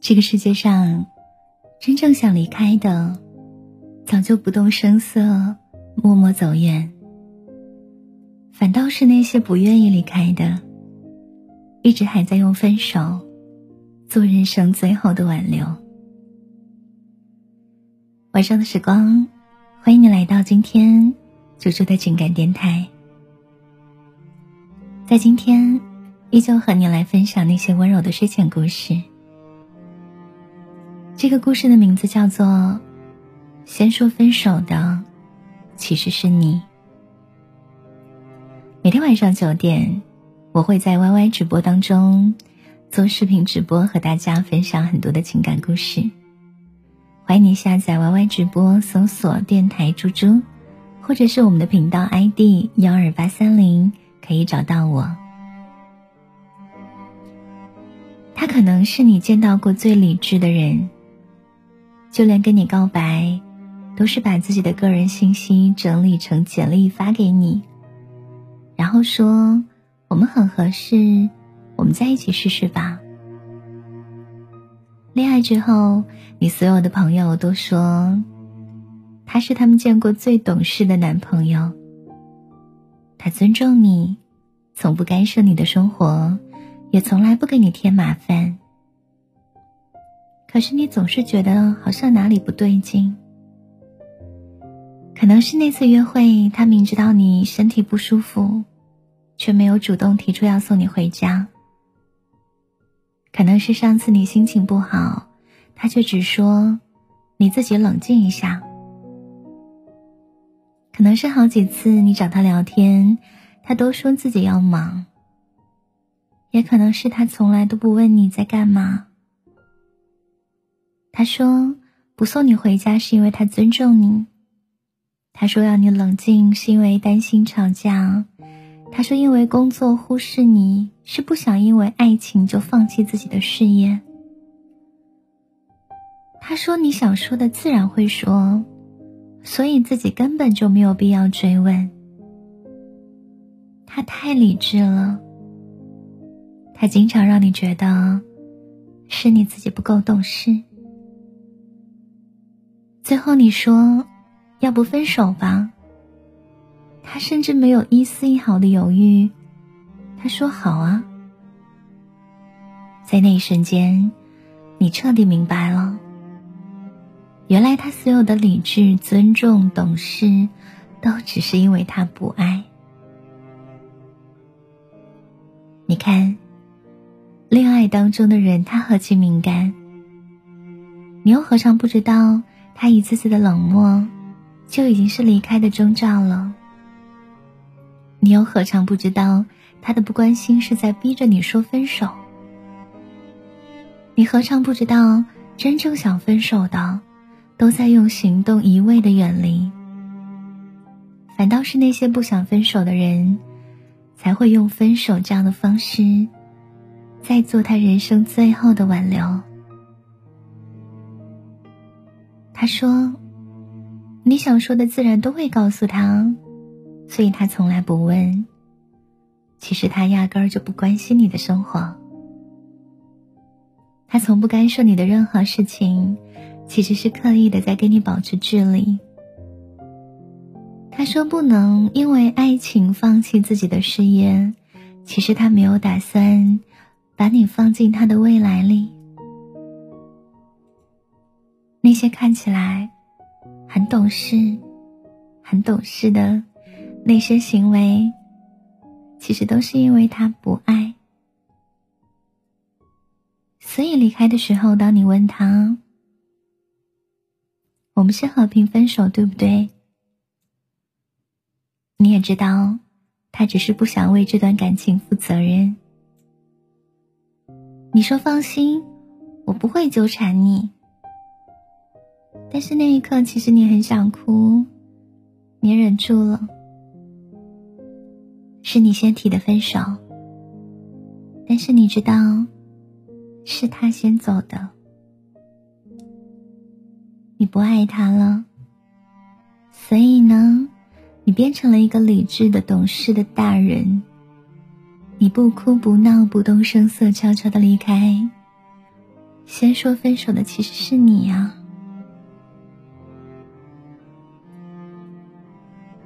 这个世界上，真正想离开的，早就不动声色，默默走远。反倒是那些不愿意离开的，一直还在用分手做人生最后的挽留。晚上的时光，欢迎你来到今天猪猪的情感电台。在今天，依旧和你来分享那些温柔的睡前故事。这个故事的名字叫做《先说分手的其实是你》。每天晚上九点，我会在 YY 直播当中做视频直播，和大家分享很多的情感故事。欢迎你下载 YY 直播，搜索“电台猪猪”，或者是我们的频道 ID 幺二八三零，可以找到我。他可能是你见到过最理智的人。就连跟你告白，都是把自己的个人信息整理成简历发给你，然后说我们很合适，我们在一起试试吧。恋爱之后，你所有的朋友都说他是他们见过最懂事的男朋友。他尊重你，从不干涉你的生活，也从来不给你添麻烦。可是你总是觉得好像哪里不对劲，可能是那次约会，他明知道你身体不舒服，却没有主动提出要送你回家；可能是上次你心情不好，他却只说你自己冷静一下；可能是好几次你找他聊天，他都说自己要忙；也可能是他从来都不问你在干嘛。他说：“不送你回家是因为他尊重你。”他说：“要你冷静是因为担心吵架。”他说：“因为工作忽视你是不想因为爱情就放弃自己的事业。”他说：“你想说的自然会说，所以自己根本就没有必要追问。”他太理智了，他经常让你觉得是你自己不够懂事。最后你说，要不分手吧。他甚至没有一丝一毫的犹豫，他说好啊。在那一瞬间，你彻底明白了，原来他所有的理智、尊重、懂事，都只是因为他不爱。你看，恋爱当中的人，他何其敏感，你又何尝不知道？他一次次的冷漠，就已经是离开的征兆了。你又何尝不知道，他的不关心是在逼着你说分手？你何尝不知道，真正想分手的，都在用行动一味的远离。反倒是那些不想分手的人，才会用分手这样的方式，在做他人生最后的挽留。他说：“你想说的自然都会告诉他，所以他从来不问。其实他压根儿就不关心你的生活，他从不干涉你的任何事情，其实是刻意的在跟你保持距离。他说不能因为爱情放弃自己的事业，其实他没有打算把你放进他的未来里。”那些看起来很懂事、很懂事的那些行为，其实都是因为他不爱。所以离开的时候，当你问他：“我们是和平分手，对不对？”你也知道，他只是不想为这段感情负责任。你说：“放心，我不会纠缠你。”但是那一刻，其实你很想哭，你忍住了。是你先提的分手，但是你知道，是他先走的。你不爱他了，所以呢，你变成了一个理智的、懂事的大人。你不哭不闹不动声色，悄悄的离开。先说分手的其实是你呀。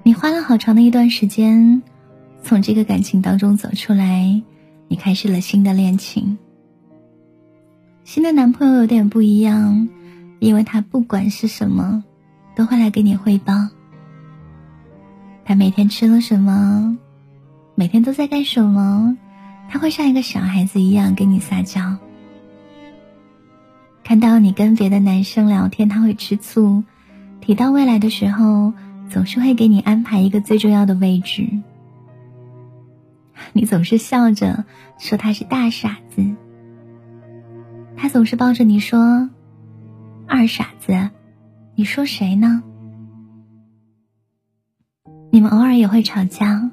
你花了好长的一段时间，从这个感情当中走出来，你开始了新的恋情。新的男朋友有点不一样，因为他不管是什么，都会来给你汇报。他每天吃了什么？每天都在干什么？他会像一个小孩子一样跟你撒娇。看到你跟别的男生聊天，他会吃醋；提到未来的时候，总是会给你安排一个最重要的位置。你总是笑着说他是大傻子，他总是抱着你说：“二傻子，你说谁呢？”你们偶尔也会吵架。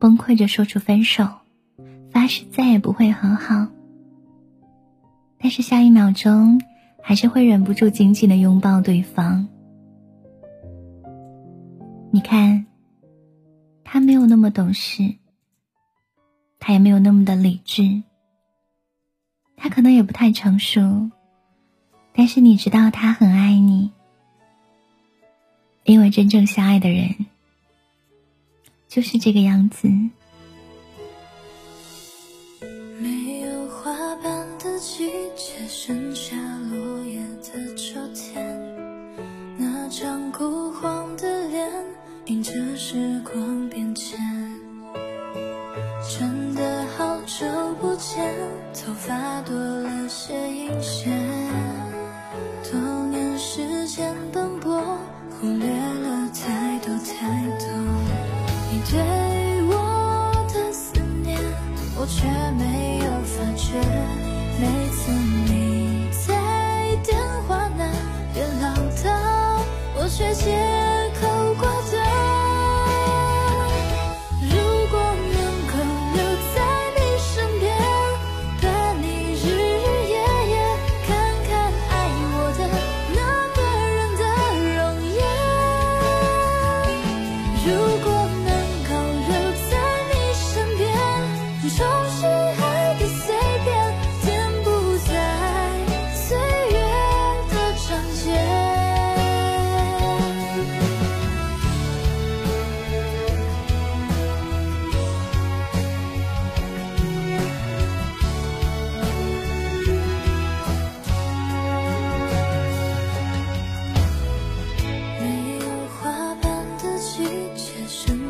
崩溃着说出分手，发誓再也不会和好。但是下一秒钟，还是会忍不住紧紧的拥抱对方。你看，他没有那么懂事，他也没有那么的理智，他可能也不太成熟，但是你知道他很爱你，因为真正相爱的人。就是这个样子。没有花瓣的季节，剩下落叶的秋天，那张枯黄的脸，迎着时光变迁。真的好久不见，头发多了些阴线，如果。在什么？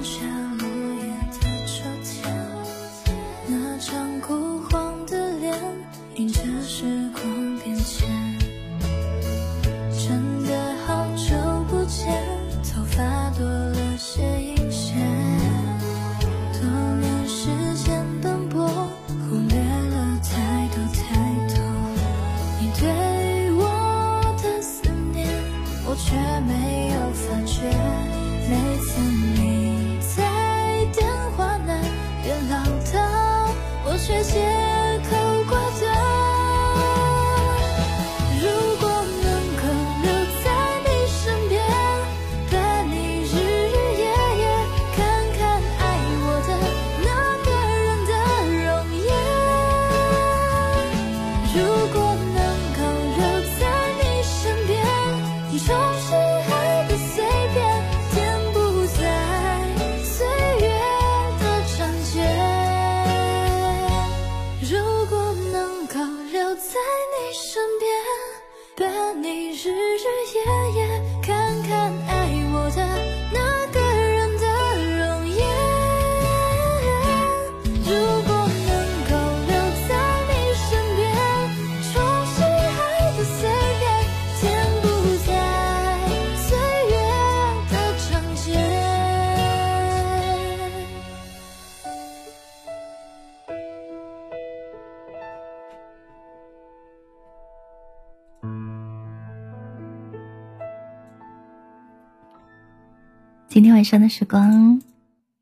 今天晚上的时光，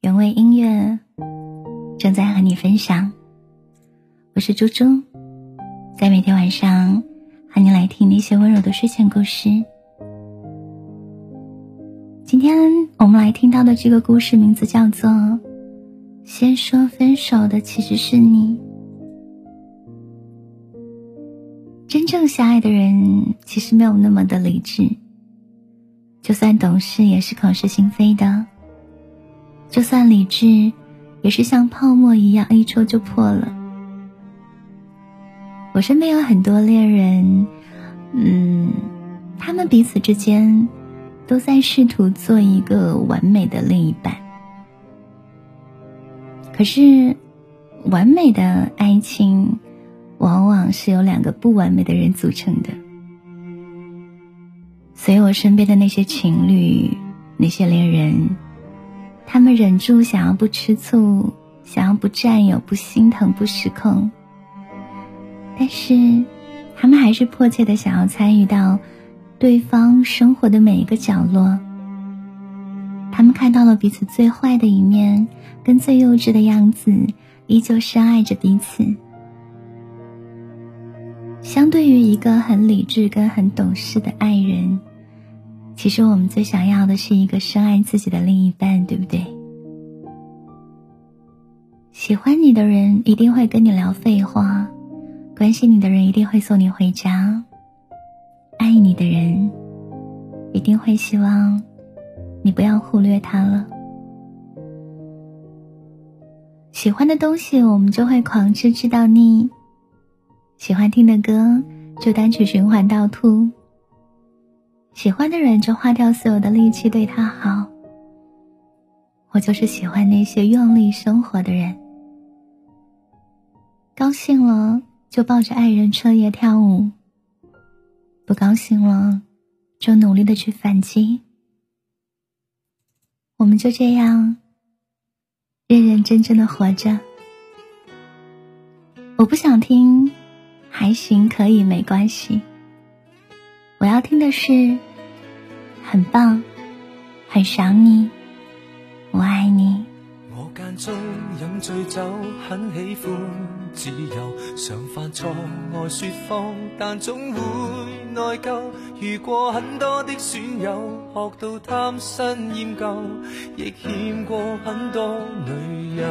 原味音乐正在和你分享。我是猪猪，在每天晚上和你来听那些温柔的睡前故事。今天我们来听到的这个故事名字叫做《先说分手的其实是你》。真正相爱的人其实没有那么的理智，就算懂事也是口是心非的；就算理智，也是像泡沫一样一戳就破了。我身边有很多恋人，嗯，他们彼此之间。都在试图做一个完美的另一半，可是，完美的爱情往往是由两个不完美的人组成的。所以我身边的那些情侣、那些恋人，他们忍住想要不吃醋，想要不占有、不心疼、不失控，但是，他们还是迫切的想要参与到。对方生活的每一个角落，他们看到了彼此最坏的一面，跟最幼稚的样子，依旧深爱着彼此。相对于一个很理智跟很懂事的爱人，其实我们最想要的是一个深爱自己的另一半，对不对？喜欢你的人一定会跟你聊废话，关心你的人一定会送你回家。爱你的人，一定会希望你不要忽略他了。喜欢的东西，我们就会狂吃吃到腻；喜欢听的歌，就单曲循环到吐；喜欢的人，就花掉所有的力气对他好。我就是喜欢那些用力生活的人，高兴了就抱着爱人彻夜跳舞。不高兴了，就努力的去反击。我们就这样认认真真的活着。我不想听，还行，可以，没关系。我要听的是，很棒，很想你，我爱你。我间中饮醉酒，很喜欢自由，常犯错爱说谎，但总会内疚。遇过很多的损友，学到贪新厌旧，亦欠过很多女人。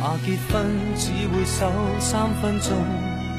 怕结婚只会守三分钟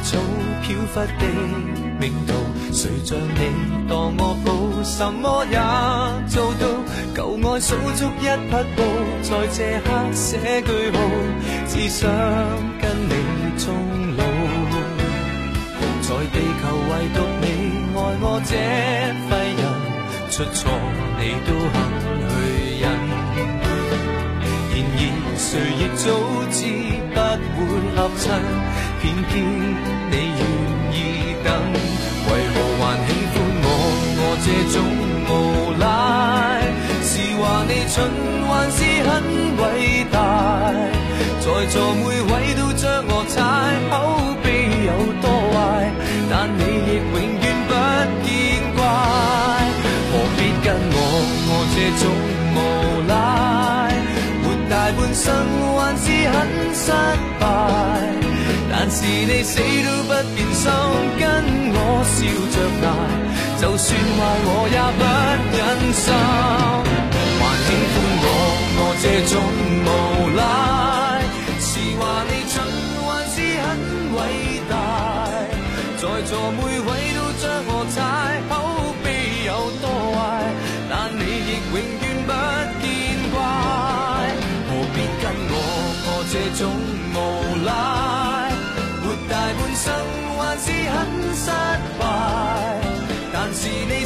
草飘忽的命途，谁像你当我宝，什么也做到。旧爱数足一匹布，在这刻写句号，只想跟你终老。在地球唯独你爱我这废人，出错你都肯谁亦早知不会合衬。偏偏你愿意等，为何还喜欢我？我这种无赖，是话你蠢还是很伟大？在座每位都将我踩，很失败。但是你死都不变心，跟我笑着挨，就算坏我也不忍心。还喜欢我，我这种无赖，是话你蠢还是很伟大？在座每位种无赖活大半生还是很失败。但是你